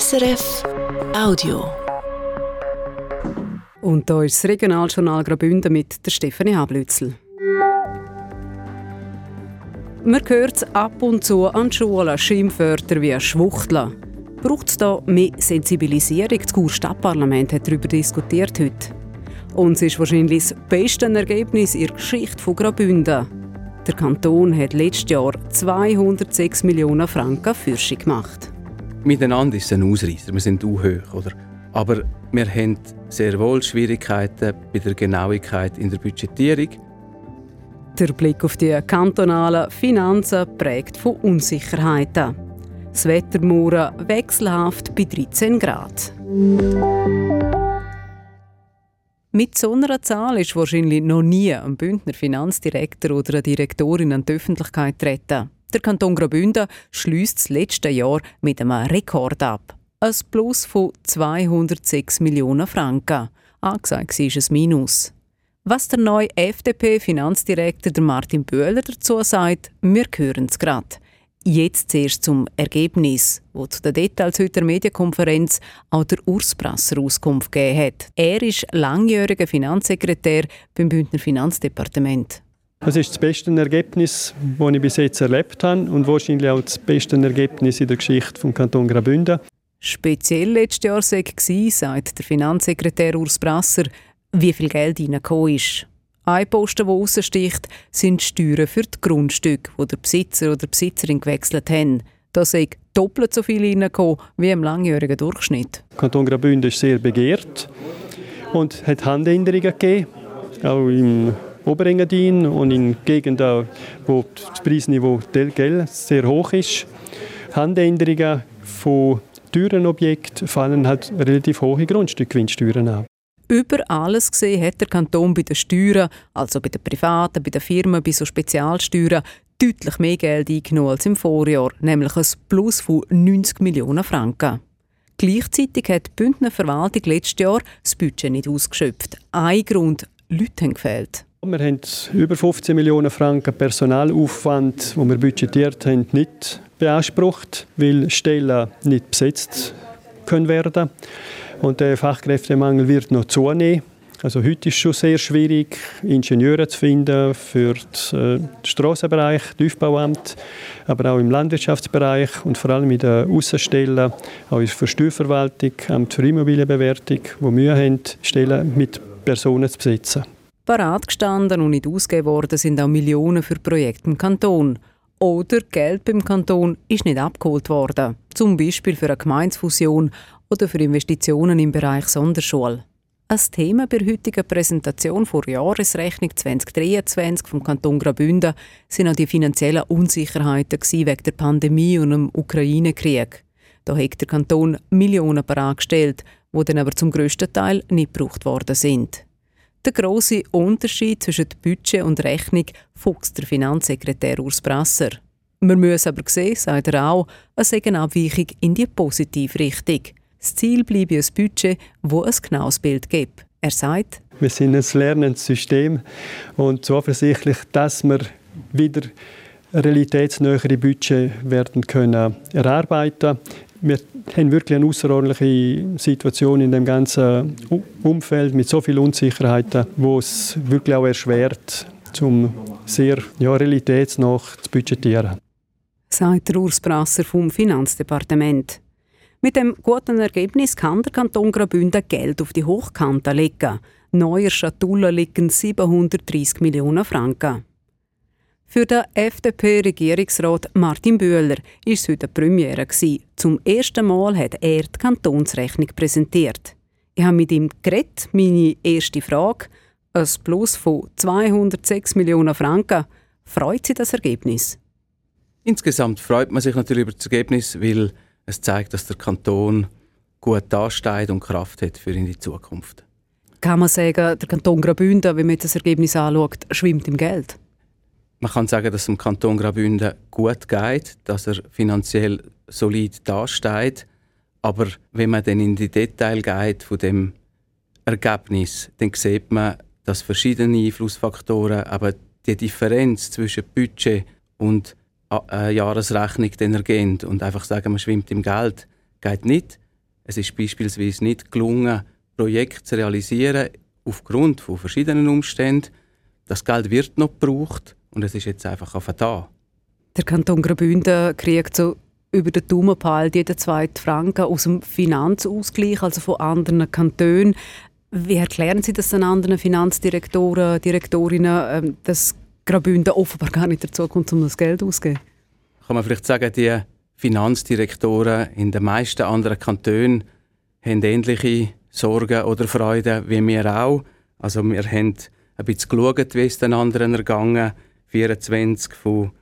SRF Audio. Und da ist das Regionaljournal Graubünden mit der Stefanie Hablützel. Man hört ab und zu an Schulen Schimpfwörter wie Schwuchtler. Braucht es da mehr Sensibilisierung? Das Kur-Stadtparlament hat darüber diskutiert heute. Und es ist wahrscheinlich das beste Ergebnis in der Geschichte von Graubünden. Der Kanton hat letztes Jahr 206 Millionen Franken Fürschung gemacht. Miteinander ist es ein Ausreißer, wir sind auch hoch, oder? Aber wir haben sehr wohl Schwierigkeiten bei der Genauigkeit in der Budgetierung. Der Blick auf die kantonalen Finanzen prägt von Unsicherheiten. Das Wetter morgen wechselhaft bei 13 Grad. Mit so einer Zahl ist wahrscheinlich noch nie ein Bündner Finanzdirektor oder eine Direktorin an die Öffentlichkeit treten. Der Kanton Graubünden schließt das letzte Jahr mit einem Rekord ab. Ein Plus von 206 Millionen Franken. Angesagt war ein Minus. Was der neue FDP-Finanzdirektor Martin Böhler dazu sagt, wir hören es gerade. Jetzt zuerst zum Ergebnis, wo zu den Details heute der Medienkonferenz auch der Urs Brasser Auskunft gegeben hat. Er ist langjähriger Finanzsekretär beim Bündner Finanzdepartement. Das ist das beste Ergebnis, das ich bis jetzt erlebt habe und wahrscheinlich auch das beste Ergebnis in der Geschichte des Kanton Graubünden. Speziell letztes Jahr war, sagt der Finanzsekretär Urs Brasser, wie viel Geld reingekommen ist. Ein Posten, der raussticht, sind Steuern für die Grundstücke, die der Besitzer oder die Besitzerin gewechselt haben. Da sei doppelt so viel reingekommen wie im langjährigen Durchschnitt. Der Kanton Graubünden ist sehr begehrt und hat Handänderungen gegeben, auch im Oberengadin und in Gegenden, wo das Preisniveau Geld sehr hoch ist. Handänderungen von teuren Objekten fallen halt relativ hohe Grundstückgewinnsteuern an. Über alles gesehen hat der Kanton bei den Steuern, also bei den Privaten, bei den Firmen, bei so Spezialsteuern, deutlich mehr Geld eingenommen als im Vorjahr, nämlich ein Plus von 90 Millionen Franken. Gleichzeitig hat die Bündner Verwaltung letztes Jahr das Budget nicht ausgeschöpft. Ein Grund, Leute haben gefehlt. Wir haben über 15 Millionen Franken Personalaufwand, den wir budgetiert haben, nicht beansprucht, weil Stellen nicht besetzt können werden und der Fachkräftemangel wird noch zunehmen. Also heute ist es schon sehr schwierig, Ingenieure zu finden für den äh, Strassenbereich, Tiefbauamt, aber auch im Landwirtschaftsbereich und vor allem in den Aussenstellen, auch in der Steuerverwaltung, Amt für Immobilienbewertung, wo Mühe haben, Stellen mit Personen zu besetzen. Parat gestanden und nicht ausgegeben worden sind auch Millionen für Projekte im Kanton. Oder Geld beim Kanton ist nicht abgeholt worden. Zum Beispiel für eine Gemeinsfusion oder für Investitionen im Bereich Sonderschule. Ein Thema bei der heutigen Präsentation vor Jahresrechnung 2023 vom Kanton Graubünden sind auch die finanziellen Unsicherheiten wegen der Pandemie und dem Ukraine-Krieg. Da hat der Kanton Millionen bereitgestellt, die dann aber zum grössten Teil nicht gebraucht worden sind. Der grosse Unterschied zwischen Budget und Rechnung fuchst der Finanzsekretär Urs Brasser. Wir müssen aber sehen, sagt er auch, eine Abweichung in die positive Richtung. Das Ziel bleibe ein Budget, wo ein genaues Bild gibt. Er sagt, wir sind ein lernendes System und zuversichtlich, dass wir wieder realitätsnähere Budget werden können erarbeiten. Wir haben wirklich eine außerordentliche Situation in dem ganzen Umfeld mit so vielen Unsicherheiten, wo es wirklich auch erschwert, zum sehr ja, realitätsnah zu budgetieren. Sagt Urs Brasser vom Finanzdepartement. Mit dem guten Ergebnis kann der Kanton Graubünden Geld auf die Hochkante legen. Neuer Schatulle liegen 730 Millionen Franken. Für den FDP-Regierungsrat Martin Bühler war es heute eine Premiere. Zum ersten Mal hat er die Kantonsrechnung präsentiert. Ich habe mit ihm geredet. Meine erste Frage: Ein Plus von 206 Millionen Franken. Freut Sie das Ergebnis? Insgesamt freut man sich natürlich über das Ergebnis, weil es zeigt, dass der Kanton gut dasteht und Kraft hat für in die Zukunft. Kann man sagen, der Kanton Graubünden, wenn man das Ergebnis anschaut, schwimmt im Geld? Man kann sagen, dass es dem Kanton Graubünden gut geht, dass er finanziell solid dasteht. Aber wenn man dann in die Details geht von dem Ergebnis, dann sieht man, dass verschiedene Einflussfaktoren, aber die Differenz zwischen Budget und eine Jahresrechnung dann ergehen und einfach sagen, man schwimmt im Geld, geht nicht. Es ist beispielsweise nicht gelungen, Projekte zu realisieren aufgrund von verschiedenen Umständen. Das Geld wird noch gebraucht und es ist jetzt einfach auf da. Der Kanton Graubünden kriegt so über den Daumen peilt jeden zweiten Franken aus dem Finanzausgleich, also von anderen Kantonen. Wie erklären Sie das den anderen Finanzdirektoren, Direktorinnen, ähm, dass Graubünden offenbar gar nicht dazu kommt, um das Geld auszugeben? Kann man vielleicht sagen, die Finanzdirektoren in den meisten anderen Kantonen haben ähnliche Sorgen oder Freuden wie wir auch. Also wir haben ein bisschen geschaut, wie es den anderen ergangen. 24 von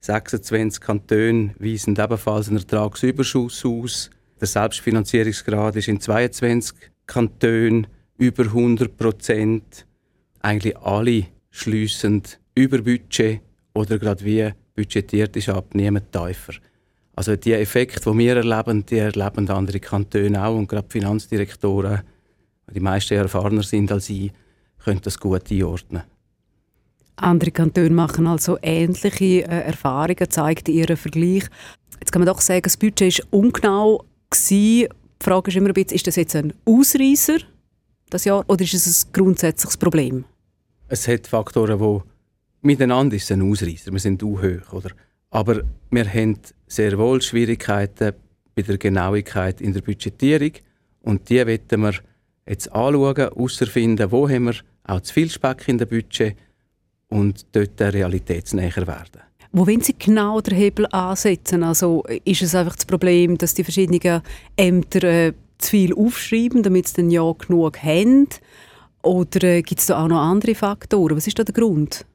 26 Kantonen weisen ebenfalls einen Ertragsüberschuss aus. Der Selbstfinanzierungsgrad ist in 22 Kantonen über 100 Prozent. Eigentlich alle schliessend über Budget oder gerade wie budgetiert ist ab, niemand tiefer. Also die Effekte, die wir erleben, die erleben andere Kantone auch und gerade die Finanzdirektoren, die meisten erfahrener sind als ich, können das gut einordnen. Andere Kantone machen also ähnliche äh, Erfahrungen, zeigt ihren Vergleich. Jetzt kann man doch sagen, das Budget war ungenau. Die Frage ist immer ein bisschen, ist das jetzt ein Ausreißer, das Jahr, oder ist es ein grundsätzliches Problem? Es hat Faktoren, die miteinander ist ein Ausreißer. Wir sind auch hoch, oder? Aber wir haben sehr wohl Schwierigkeiten bei der Genauigkeit in der Budgetierung und die wollen wir jetzt anschauen, herausfinden, wo haben wir auch zu viel Speck in dem Budget und dort realitätsnäher werden. Wo wollen Sie genau den Hebel ansetzen? Also ist es einfach das Problem, dass die verschiedenen Ämter äh, zu viel aufschreiben, damit sie dann ja genug haben? Oder äh, gibt es da auch noch andere Faktoren? Was ist da der Grund?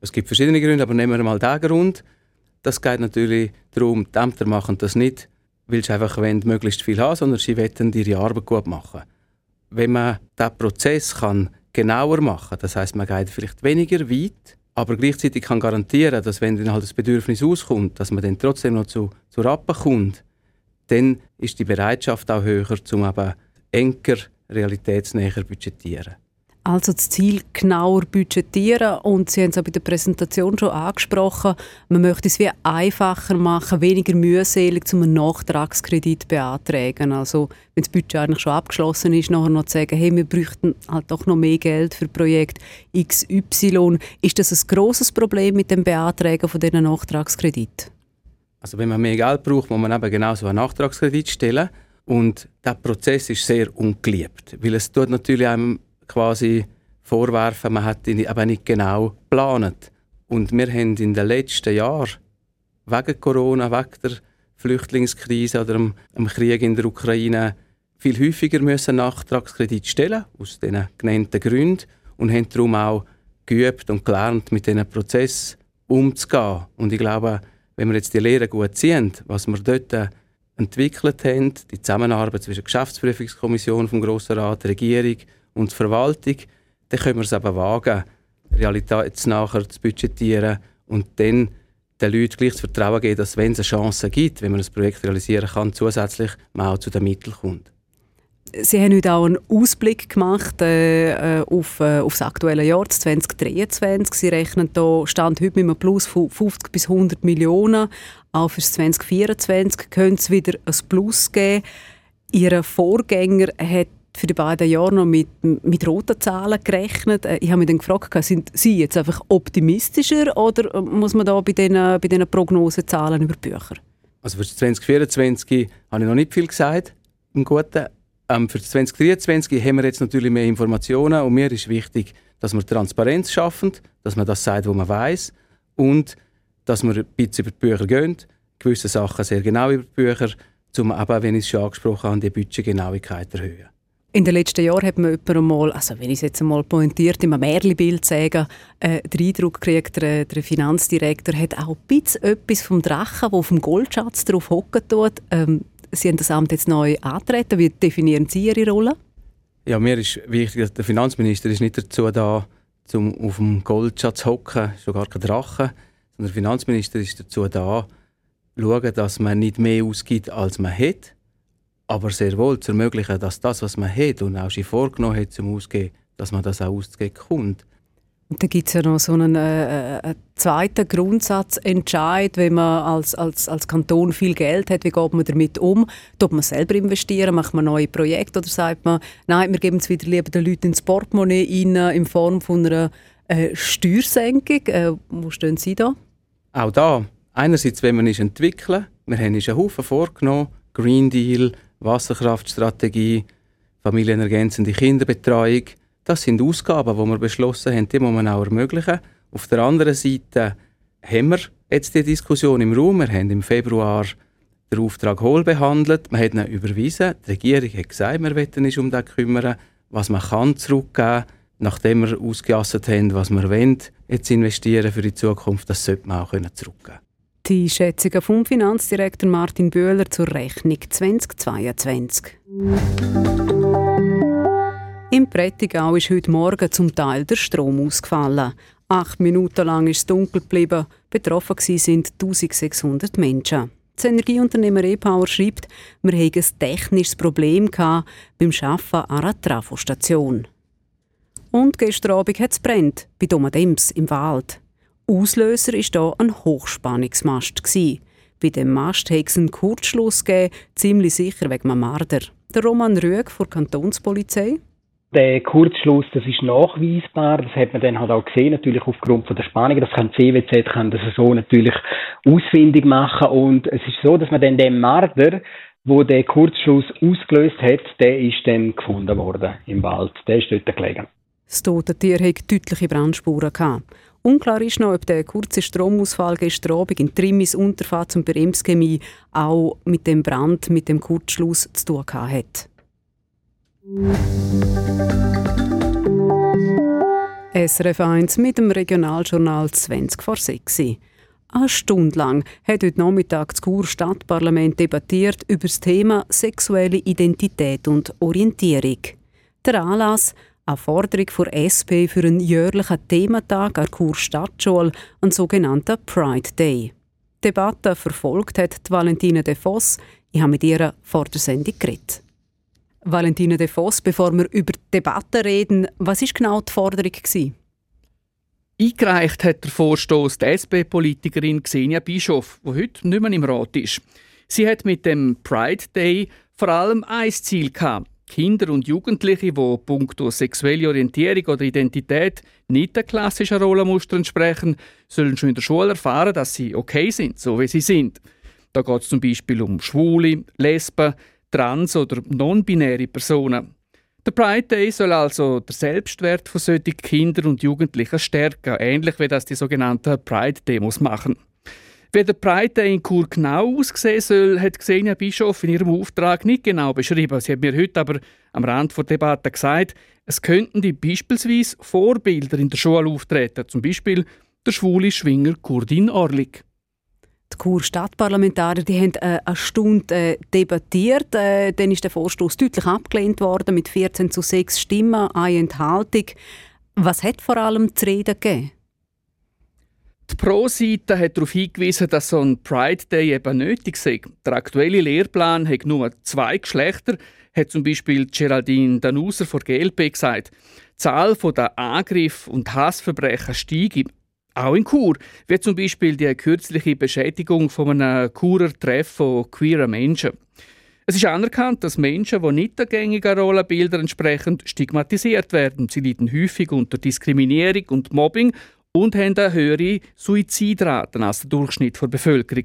Es gibt verschiedene Gründe, aber nehmen wir mal den Grund. Das geht natürlich darum, die Ämter machen das nicht, weil sie einfach wollen, möglichst viel haben, sondern sie wollen ihre Arbeit gut machen. Wenn man diesen Prozess kann genauer machen das heißt, man geht vielleicht weniger weit, aber gleichzeitig kann garantieren, dass wenn dann halt das Bedürfnis auskommt, dass man dann trotzdem noch zu, zu Rappen kommt, dann ist die Bereitschaft auch höher, um eben enger realitätsnäher budgetieren. Also das Ziel genauer budgetieren und Sie haben es auch bei der Präsentation schon angesprochen, man möchte es wie einfacher machen, weniger mühselig, um einen Nachtragskredit beantragen. Also wenn das Budget eigentlich schon abgeschlossen ist, nachher noch zu sagen, hey, wir bräuchten halt doch noch mehr Geld für Projekt XY. Ist das ein grosses Problem mit dem Beantragen von diesen Nachtragskredit? Also wenn man mehr Geld braucht, muss man eben genau so einen Nachtragskredit stellen und der Prozess ist sehr ungeliebt, weil es tut natürlich einem quasi vorwerfen, man hat ihn aber nicht genau geplant. Und wir haben in den letzten Jahren wegen Corona, wegen der Flüchtlingskrise oder dem, dem Krieg in der Ukraine viel häufiger müssen Nachtragskredit stellen aus den genannten Gründen und haben darum auch geübt und gelernt, mit diesen Prozess umzugehen. Und ich glaube, wenn wir jetzt die Lehre gut ziehen, was wir dort entwickelt haben, die Zusammenarbeit zwischen der Geschäftsprüfungskommission vom Grossen Rat, der Regierung und die Verwaltung, dann können wir es eben wagen, realitätsnachher zu budgetieren und dann den Leuten gleich zu Vertrauen geben, dass wenn es eine Chance gibt, wenn man ein Projekt realisieren kann, zusätzlich man auch zu den Mitteln kommt. Sie haben heute auch einen Ausblick gemacht äh, äh auf, äh, auf das aktuelle Jahr 2023. Sie rechnen da Stand heute mit einem Plus von 50 bis 100 Millionen. Auch für 2024 könnte es wieder ein Plus geben. Ihr Vorgänger hat für die beiden Jahre noch mit, mit roten Zahlen gerechnet. Äh, ich habe mich dann gefragt, sind Sie jetzt einfach optimistischer oder äh, muss man da bei diesen, bei diesen Prognosezahlen über Bücher? Also für 2024 habe ich noch nicht viel gesagt, im Guten. Ähm, für 2023 haben wir jetzt natürlich mehr Informationen und mir ist wichtig, dass wir Transparenz schaffen, dass man das sagt, was man weiß und dass wir ein bisschen über die Bücher gehen, gewisse Sachen sehr genau über die Bücher, um eben, wenn ich es schon angesprochen habe, die Budgetgenauigkeit erhöhen. In den letzten Jahren hat man einmal, also wenn ich es jetzt einmal pointiert, in einem Märchenbild sagen, äh, den Eindruck gekriegt, der, der, Finanzdirektor hat auch ein bisschen etwas vom Drachen, der auf dem Goldschatz drauf hocken tut. Ähm, Sie haben das Amt jetzt neu antreten. Wie definieren Sie Ihre Rolle? Ja, mir ist wichtig, der Finanzminister ist nicht dazu da, um auf dem Goldschatz zu hocken, schon gar kein Drache, sondern der Finanzminister ist dazu da, schauen, dass man nicht mehr ausgibt, als man hat aber sehr wohl zu ermöglichen, dass das, was man hat und auch schon vorgenommen hat zum Ausgeben, dass man das auch auszugeben kommt. Und da gibt es ja noch so einen, äh, einen zweiten Grundsatzentscheid, wenn man als, als, als Kanton viel Geld hat, wie geht man damit um? Tut man selber investieren, macht man neue Projekte oder sagt man, nein, wir geben es wieder lieber den Leuten ins Portemonnaie rein, in Form von einer äh, Steuersenkung? Äh, wo stehen Sie da? Auch da, einerseits wenn wir uns entwickeln, wir haben uns einen Haufen vorgenommen, Green Deal, Wasserkraftstrategie, familienergänzende Kinderbetreuung, das sind Ausgaben, die wir beschlossen haben, die muss man auch ermöglichen. Auf der anderen Seite haben wir jetzt die Diskussion im Raum. Wir haben im Februar den Auftrag Hohl behandelt. Man hat ihn überwiesen. Die Regierung hat gesagt, wir wollen uns um das kümmern, was man kann zurückgeben nachdem wir ausgeasset haben, was wir wollen, jetzt investieren für die Zukunft, das sollte man auch zurückgeben können. Die Schätzungen vom Finanzdirektor Martin Böhler zur Rechnung 2022. Im Prättigau ist heute Morgen zum Teil der Strom ausgefallen. Acht Minuten lang ist es dunkel geblieben. Betroffen sind 1600 Menschen. Das Energieunternehmer E-Power schreibt, wir hätten ein technisches Problem beim Arbeiten an einer Trafostation. Und gestern Abend hat es brennt, bei Domadems im Wald. Auslöser war hier ein Hochspannungsmast. Bei dem Mast hat es einen Kurzschluss gegeben, ziemlich sicher wegen einem Marder. Der Roman Rüeg von der Kantonspolizei. Der Kurzschluss, das ist nachweisbar. Das hat man dann halt auch gesehen, natürlich aufgrund von der Spannung. Das kann CWZ kann das so natürlich ausfindig machen. Und es ist so, dass man dann den Marder, wo der Kurzschluss ausgelöst hat, der ist dann gefunden worden im Wald. Der ist dort gelegen. Das tote Tier hat deutliche Brandspuren gehabt. Unklar ist noch, ob der kurze Stromausfall gestern Abend in Trimmis Unterfahrt zum Beremschemie auch mit dem Brand, mit dem Kurzschluss zu tun hat. SRF 1 mit dem Regionaljournal 20 vor 6 Eine Stunde lang hat heute Nachmittag das Chur Stadtparlament debattiert über das Thema sexuelle Identität und Orientierung. Der Anlass eine Forderung der SP für einen jährlichen Thementag an der Chur Stadtschule, einen sogenannten Pride Day. Die Debatte verfolgt hat die Valentina De Voss. Ich habe mit ihr vor der Sendung geredet. Valentina De Voss, bevor wir über die Debatte reden, was war genau die Forderung? Gewesen? Eingereicht hat der Vorstoß die SP-Politikerin Xenia Bischof, die heute nicht mehr im Rat ist. Sie hat mit dem Pride Day vor allem ein Ziel gehabt, Kinder und Jugendliche, die punkto sexuelle Orientierung oder Identität nicht der klassischen Rollenmuster entsprechen, sollen schon in der Schule erfahren, dass sie okay sind, so wie sie sind. Da geht es zum Beispiel um Schwule, Lesben, trans- oder non-binäre Personen. Der Pride Day soll also den Selbstwert von solchen Kindern und Jugendlichen stärken, ähnlich wie das die sogenannten Pride-Demos machen. Wie der Day in Chur genau aussehen soll, hat Xenia Bischof in ihrem Auftrag nicht genau beschrieben. Sie hat mir heute aber am Rand der Debatte gesagt, es könnten die beispielsweise Vorbilder in der Schule auftreten, zum Beispiel der schwule Schwinger Kurdin Orlik. Die Chur Stadtparlamentarier haben äh, eine Stunde äh, debattiert. Äh, dann ist der Vorstoß deutlich abgelehnt worden mit 14 zu 6 Stimmen, eine Enthaltung. Was hat vor allem zu reden gegeben? Die Pro-Seite hat darauf hingewiesen, dass so ein Pride Day eben nötig sei. Der aktuelle Lehrplan hat nur zwei Geschlechter, hat zum Beispiel Geraldine Danuser von GLP gesagt. Die Zahl der Angriff- und Hassverbrechen steige. Auch in Chur, wie zum Beispiel die kürzliche Beschädigung von einem Churer Treff von queeren Menschen. Es ist anerkannt, dass Menschen, die nicht der gängigen Rollenbilder entsprechen, stigmatisiert werden. Sie leiden häufig unter Diskriminierung und Mobbing und haben eine höhere Suizidraten als der Durchschnitt der Bevölkerung.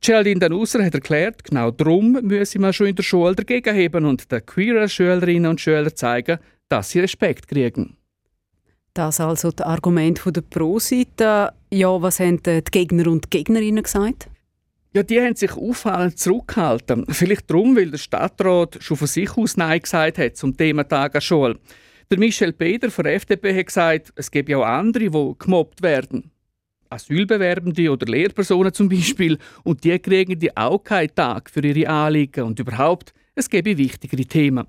Geraldine Danusser hat erklärt, genau darum müsse man schon in der Schule dagegen heben und den queeren Schülerinnen und Schülern zeigen, dass sie Respekt kriegen. Das also das Argument der Pro-Seite. Ja, was haben die Gegner und Gegnerinnen gesagt? Ja, die haben sich auffallend zurückgehalten. Vielleicht darum, weil der Stadtrat schon von sich aus Nein gesagt hat zum Thema Tag an Schule. Der Michel Peter von der FDP hat gesagt, es gibt ja auch andere, die gemobbt werden. Asylbewerbende oder Lehrpersonen zum Beispiel. Und die kriegen die auch keinen Tag für ihre Anliegen. Und überhaupt, es gäbe wichtigere Themen.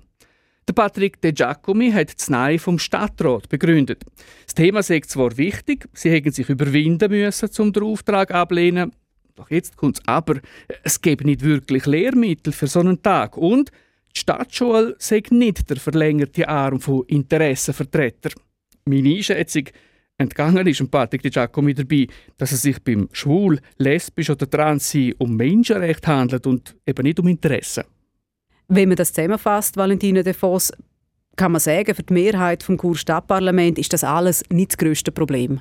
Der Patrick De Giacomi hat das Nein vom Stadtrat begründet. Das Thema sei zwar wichtig, sie hätten sich überwinden müssen, um den Auftrag ablehnen. Doch jetzt kommt es aber, es gäbe nicht wirklich Lehrmittel für so einen Tag. Und die Stadtschule sei nicht der verlängerte Arm von Interessenvertretern. Meine Einschätzung, Entgangen ist Patrick Di Giacomi dabei, dass es sich beim schwul, lesbisch oder trans um Menschenrecht handelt und eben nicht um Interessen. Wenn man das zusammenfasst, Valentina De Vos, kann man sagen, für die Mehrheit vom Kurstadtparlament ist das alles nicht das grösste Problem.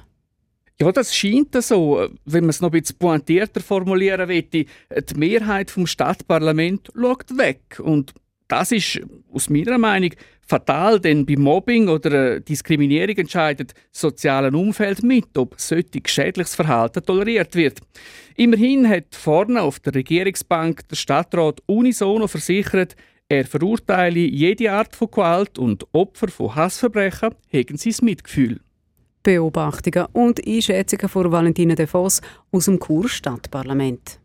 Ja, das scheint so. Wenn man es noch ein bisschen pointierter formulieren möchte, die Mehrheit vom Stadtparlament schaut weg. Und das ist aus meiner Meinung fatal, denn bei Mobbing oder Diskriminierung entscheidet das soziale Umfeld mit, ob solches schädliches Verhalten toleriert wird. Immerhin hat vorne auf der Regierungsbank der Stadtrat unisono versichert, er verurteile jede Art von Gewalt und Opfer von Hassverbrechen hegen sein Mitgefühl. Beobachtungen und Einschätzungen von Valentina De Vos aus dem Kurstadtparlament.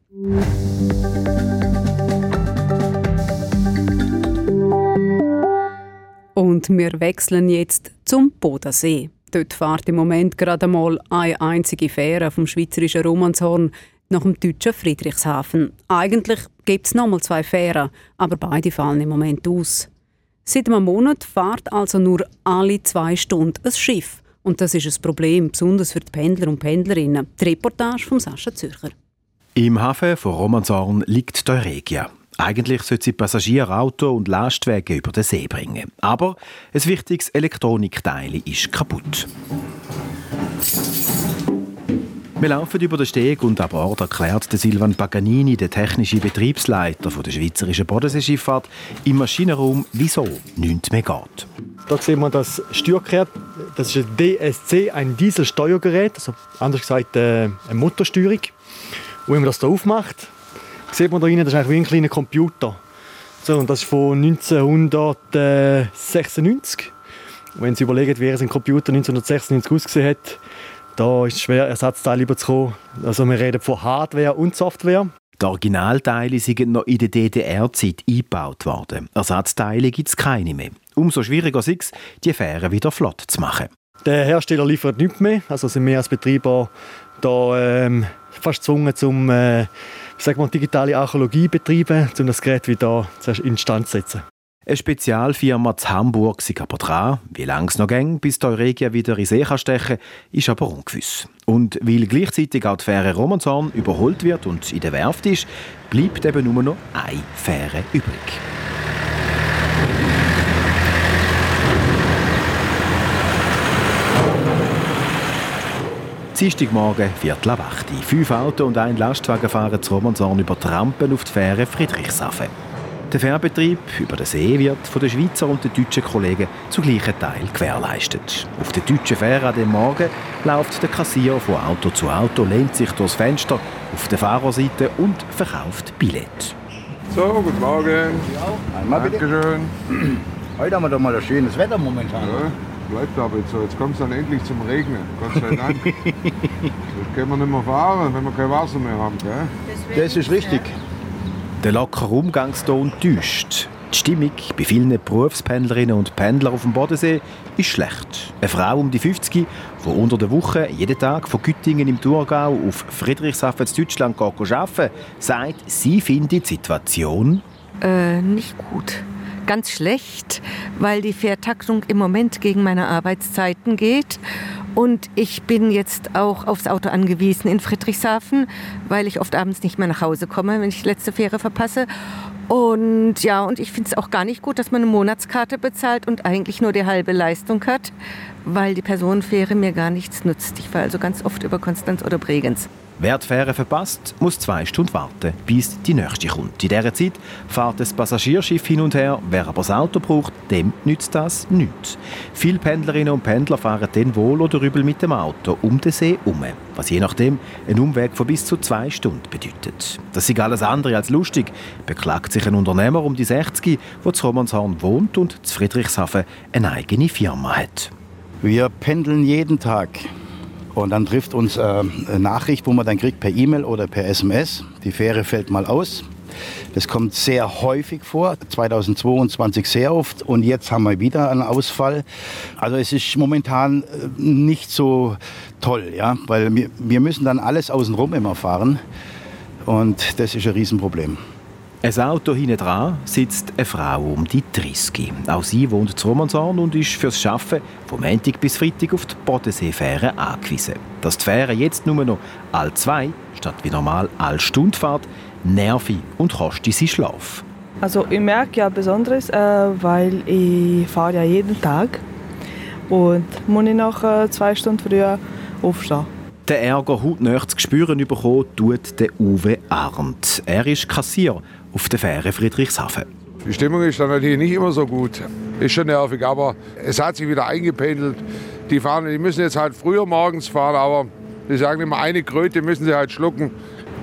Und wir wechseln jetzt zum Bodensee. Dort fährt im Moment gerade einmal eine einzige Fähre vom schweizerischen Romanshorn nach dem deutschen Friedrichshafen. Eigentlich gibt es nochmal zwei Fähren, aber beide fallen im Moment aus. Seit einem Monat fährt also nur alle zwei Stunden ein Schiff. Und das ist ein Problem, besonders für die Pendler und Pendlerinnen. Die Reportage von Sascha Zürcher. Im Hafen von Romanshorn liegt die Euregia. Eigentlich sollte sie Passagier, Auto und Lastwagen über den See bringen. Aber ein wichtiges Elektronikteil ist kaputt. Wir laufen über den Steg und an Bord erklärt Silvan Paganini, der technische Betriebsleiter der Schweizerischen Bodenseeschifffahrt, im Maschinenraum, wieso nichts mehr geht. Da sehen wir das Steuergerät. Das ist ein DSC, ein Dieselsteuergerät, also anders gesagt äh, eine Motorsteuerung. Und wenn man das hier aufmacht, sieht man da rein, das ist eigentlich wie ein kleiner Computer. So, und das ist von 1996. Und wenn Sie überlegen, wie ein Computer 1996 ausgesehen hat, da ist es schwer, Ersatzteile überzukommen. Also wir reden von Hardware und Software. Die Originalteile sind noch in der DDR-Zeit eingebaut worden. Ersatzteile gibt es keine mehr. Umso schwieriger ist es, die Fähren wieder flott zu machen. Der Hersteller liefert nichts mehr. Also sind wir als Betreiber da, ähm, fast gezwungen, zum äh, sag mal, digitale Archäologie betreiben, um das Gerät wieder instand zu setzen. Eine Spezialfirma zu Hamburg ist aber dran. Wie lange es noch geht, bis die Euregia wieder in See kann stechen ist aber ungewiss. Und weil gleichzeitig auch die Fähre Romanshorn überholt wird und in der Werft ist, bleibt eben nur noch eine Fähre übrig. Dienstagmorgen, Viertel ab 8 Fünf Autos und ein Lastwagen fahren zu Romanshorn über die Rampen auf die Fähre Friedrichshafen. Der Fährbetrieb über den See wird von den Schweizer und den deutschen Kollegen zu gleichen Teil gewährleistet. Auf der deutschen Fähre an dem Morgen läuft der Kassier von Auto zu Auto, lehnt sich durchs Fenster auf der Fahrerseite und verkauft Billett. So, guten Morgen. Ja, einmal bitte. Dankeschön. Heute haben wir doch mal das schönes Wetter momentan. Ja, bleibt aber jetzt so. Jetzt kommt es dann endlich zum Regnen. Gott sei Dank. Jetzt können wir nicht mehr fahren, wenn wir kein Wasser mehr haben. Gell? Das ist richtig. Der lockere Umgangston täuscht. Die Stimmung bei vielen Berufspendlerinnen und Pendlern auf dem Bodensee ist schlecht. Eine Frau um die 50, die unter der Woche jeden Tag von Güttingen im Thurgau auf Friedrichshafen in Deutschland arbeiten sagt, sie findet die Situation äh, nicht gut. Ganz schlecht, weil die Fährtaktung im Moment gegen meine Arbeitszeiten geht und ich bin jetzt auch aufs Auto angewiesen in Friedrichshafen, weil ich oft abends nicht mehr nach Hause komme, wenn ich die letzte Fähre verpasse. Und ja, und ich finde es auch gar nicht gut, dass man eine Monatskarte bezahlt und eigentlich nur die halbe Leistung hat, weil die Personenfähre mir gar nichts nutzt. Ich fahre also ganz oft über Konstanz oder Bregenz. Wer die Fähre verpasst, muss zwei Stunden warten, bis die nächste kommt. In dieser Zeit fährt das Passagierschiff hin und her. Wer aber das Auto braucht, dem nützt das nichts. Viele Pendlerinnen und Pendler fahren dann wohl oder übel mit dem Auto um den See herum, was je nachdem einen Umweg von bis zu zwei Stunden bedeutet. Das ist alles andere als lustig, beklagt sich ein Unternehmer um die 60, der zu Romanshorn wohnt und zu Friedrichshafen eine eigene Firma hat. Wir pendeln jeden Tag und dann trifft uns äh, eine Nachricht, wo man dann kriegt per E-Mail oder per SMS. Die Fähre fällt mal aus. Das kommt sehr häufig vor, 2022 sehr oft und jetzt haben wir wieder einen Ausfall. Also es ist momentan äh, nicht so toll, ja, weil wir, wir müssen dann alles außenrum immer fahren und das ist ein Riesenproblem. Ein Auto hinten dran sitzt eine Frau um die 30. Auch sie wohnt in Romanshorn und ist fürs Arbeiten vom Montag bis Freitag auf die Bodenseefähre angewiesen. Dass die Fähre jetzt nur noch all zwei statt wie normal all Stunde fährt, nervig und kostet sie Schlaf. Also ich merke ja Besonderes, äh, weil ich fahre ja jeden Tag und muss ich nach äh, zwei Stunden früher aufstehen. Den Ärger hautnah zu spüren bekommen, tut der Uwe Arndt. Er ist Kassier auf der Fähre Friedrichshafen. Die Stimmung ist dann natürlich nicht immer so gut. Ist schon nervig, aber es hat sich wieder eingependelt. Die fahren, die müssen jetzt halt früher morgens fahren, aber die sagen immer, eine Kröte müssen sie halt schlucken.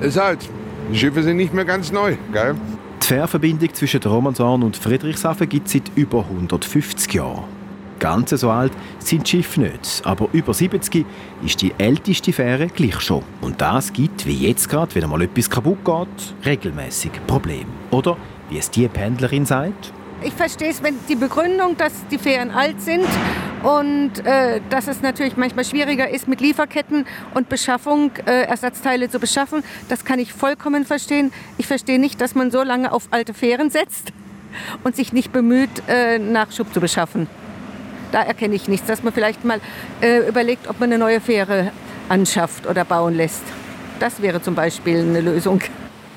ist halt, die Schiffe sind nicht mehr ganz neu, gell? Die Fährverbindung zwischen Romanshorn und Friedrichshafen gibt es seit über 150 Jahren. Ganz so alt sind die Schiffe nicht, aber über 70 ist die älteste Fähre gleich schon. Und das gibt, wie jetzt gerade, wenn mal etwas kaputt geht, regelmäßig Probleme. Oder, wie es die Pendlerin sagt, ich verstehe es, wenn die Begründung, dass die Fähren alt sind und äh, dass es natürlich manchmal schwieriger ist, mit Lieferketten und Beschaffung äh, Ersatzteile zu beschaffen. Das kann ich vollkommen verstehen. Ich verstehe nicht, dass man so lange auf alte Fähren setzt und sich nicht bemüht, äh, Nachschub zu beschaffen. Da erkenne ich nichts, dass man vielleicht mal äh, überlegt, ob man eine neue Fähre anschafft oder bauen lässt. Das wäre zum Beispiel eine Lösung.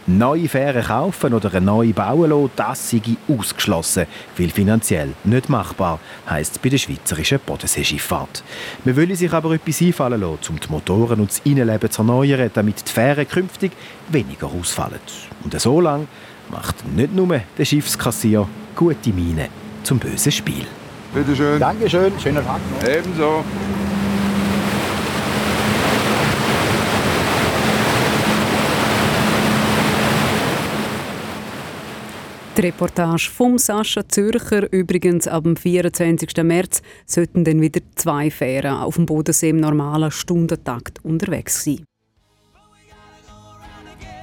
Neue Fähren kaufen oder eine neue bauen lassen, das sei ausgeschlossen, weil finanziell nicht machbar, heisst es bei der schweizerischen Bodenseeschifffahrt. Man will sich aber etwas einfallen lassen, um die Motoren und das Innenleben zu erneuern, damit die Fähren künftig weniger ausfallen. Und so lange macht nicht nur der Schiffskassier gute Miene zum bösen Spiel. Bitte schön. Dankeschön, schönen Tag noch. Ebenso. Die Reportage vom Sascha Zürcher. Übrigens, ab dem 24. März sollten dann wieder zwei Fähren auf dem Bodensee im normalen Stundentakt unterwegs sein.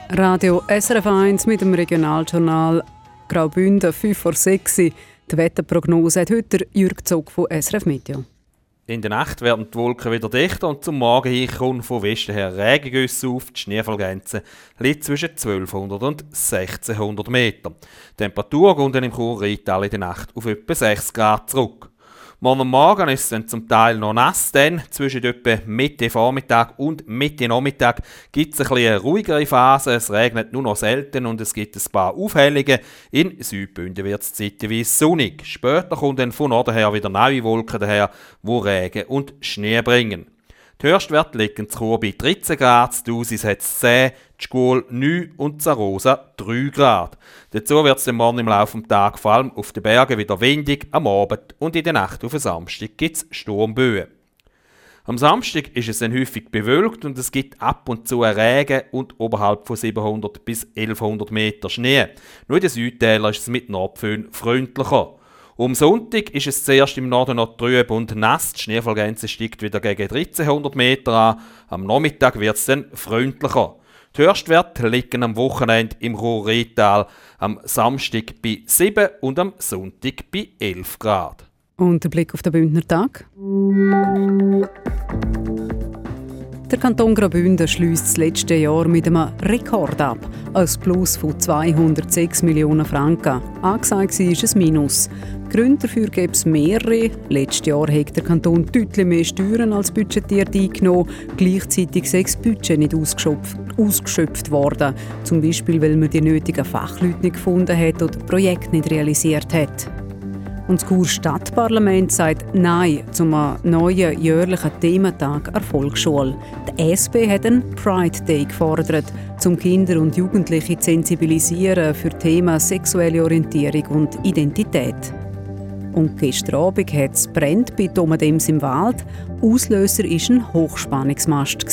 Radio SRF 1 mit dem Regionaljournal Graubünden 5 vor 6. Die Wetterprognose hat heute Jürg Zog von SRF Meteo. In der Nacht werden die Wolken wieder dichter und zum Morgen hin kommen von Westen her Regengüsse auf. Die Schneefallgrenze liegt zwischen 1200 und 1600 Meter. Die Temperatur geht im Chur in der Nacht auf etwa 6 Grad zurück. Morgen Morgen ist es dann zum Teil noch nass, denn zwischen etwa Mitte Vormittag und Mitte Nachmittag gibt es eine, eine ruhigere Phase. Es regnet nur noch selten und es gibt ein paar Aufhellungen. In Südbünden wird es zeitweise sonnig. Später kommen dann von Norden her wieder neue Wolken daher, die Regen und Schnee bringen. Die Höchstwerte liegen zu bei 13 Grad, die Dosis hat 10, die Schule 9 und Zarosa 3 Grad. Dazu wird es morgen im Laufe des Tages vor allem auf den Bergen wieder windig, am Abend und in der Nacht auf den Samstag gibt es Sturmböen. Am Samstag ist es dann häufig bewölkt und es gibt ab und zu Regen und oberhalb von 700 bis 1100 Meter Schnee. Nur in den Südtälern ist es mit Nordföhn freundlicher. Um Sonntag ist es zuerst im Norden noch trüb und nass. Die Schneefallgrenze steigt wieder gegen 1300 Meter an. Am Nachmittag wird es dann freundlicher. Die Höchstwerte liegen am Wochenende im Ruhrretal am Samstag bei 7 und am Sonntag bei 11 Grad. Und der Blick auf den Bündner Tag? Der Kanton Graubünden schließt das letzte Jahr mit einem Rekord ab. Ein Plus von 206 Millionen Franken. Angesagt war ein Minus. Gründe dafür gibt es mehrere. Letztes Jahr hat der Kanton deutlich mehr Steuern als budgetiert eingenommen. Gleichzeitig sei das Budget nicht ausgeschöpft, ausgeschöpft worden. Zum Beispiel, weil man die nötigen Fachleute nicht gefunden hat oder Projekte nicht realisiert hat. Und das Chur Stadtparlament sagt Nein zum neuen jährlichen Thementag Erfolgsschule. Die SP hat einen Pride Day gefordert, um Kinder und Jugendliche zu sensibilisieren für Themen sexuelle Orientierung und Identität. Und gestern Abend hat es brennt bei Domadems im Wald. Auslöser war ein Hochspannungsmast.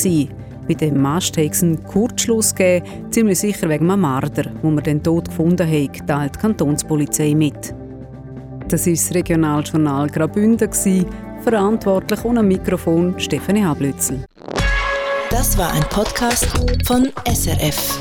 Bei dem Mast hat es einen Kurzschluss gegeben, ziemlich sicher wegen einem Marder, wo man den tot gefunden hat, teilt die Kantonspolizei mit. Das war das Regionaljournal Graubünden. Verantwortlich ohne Mikrofon Stefanie Hablützel. Das war ein Podcast von SRF.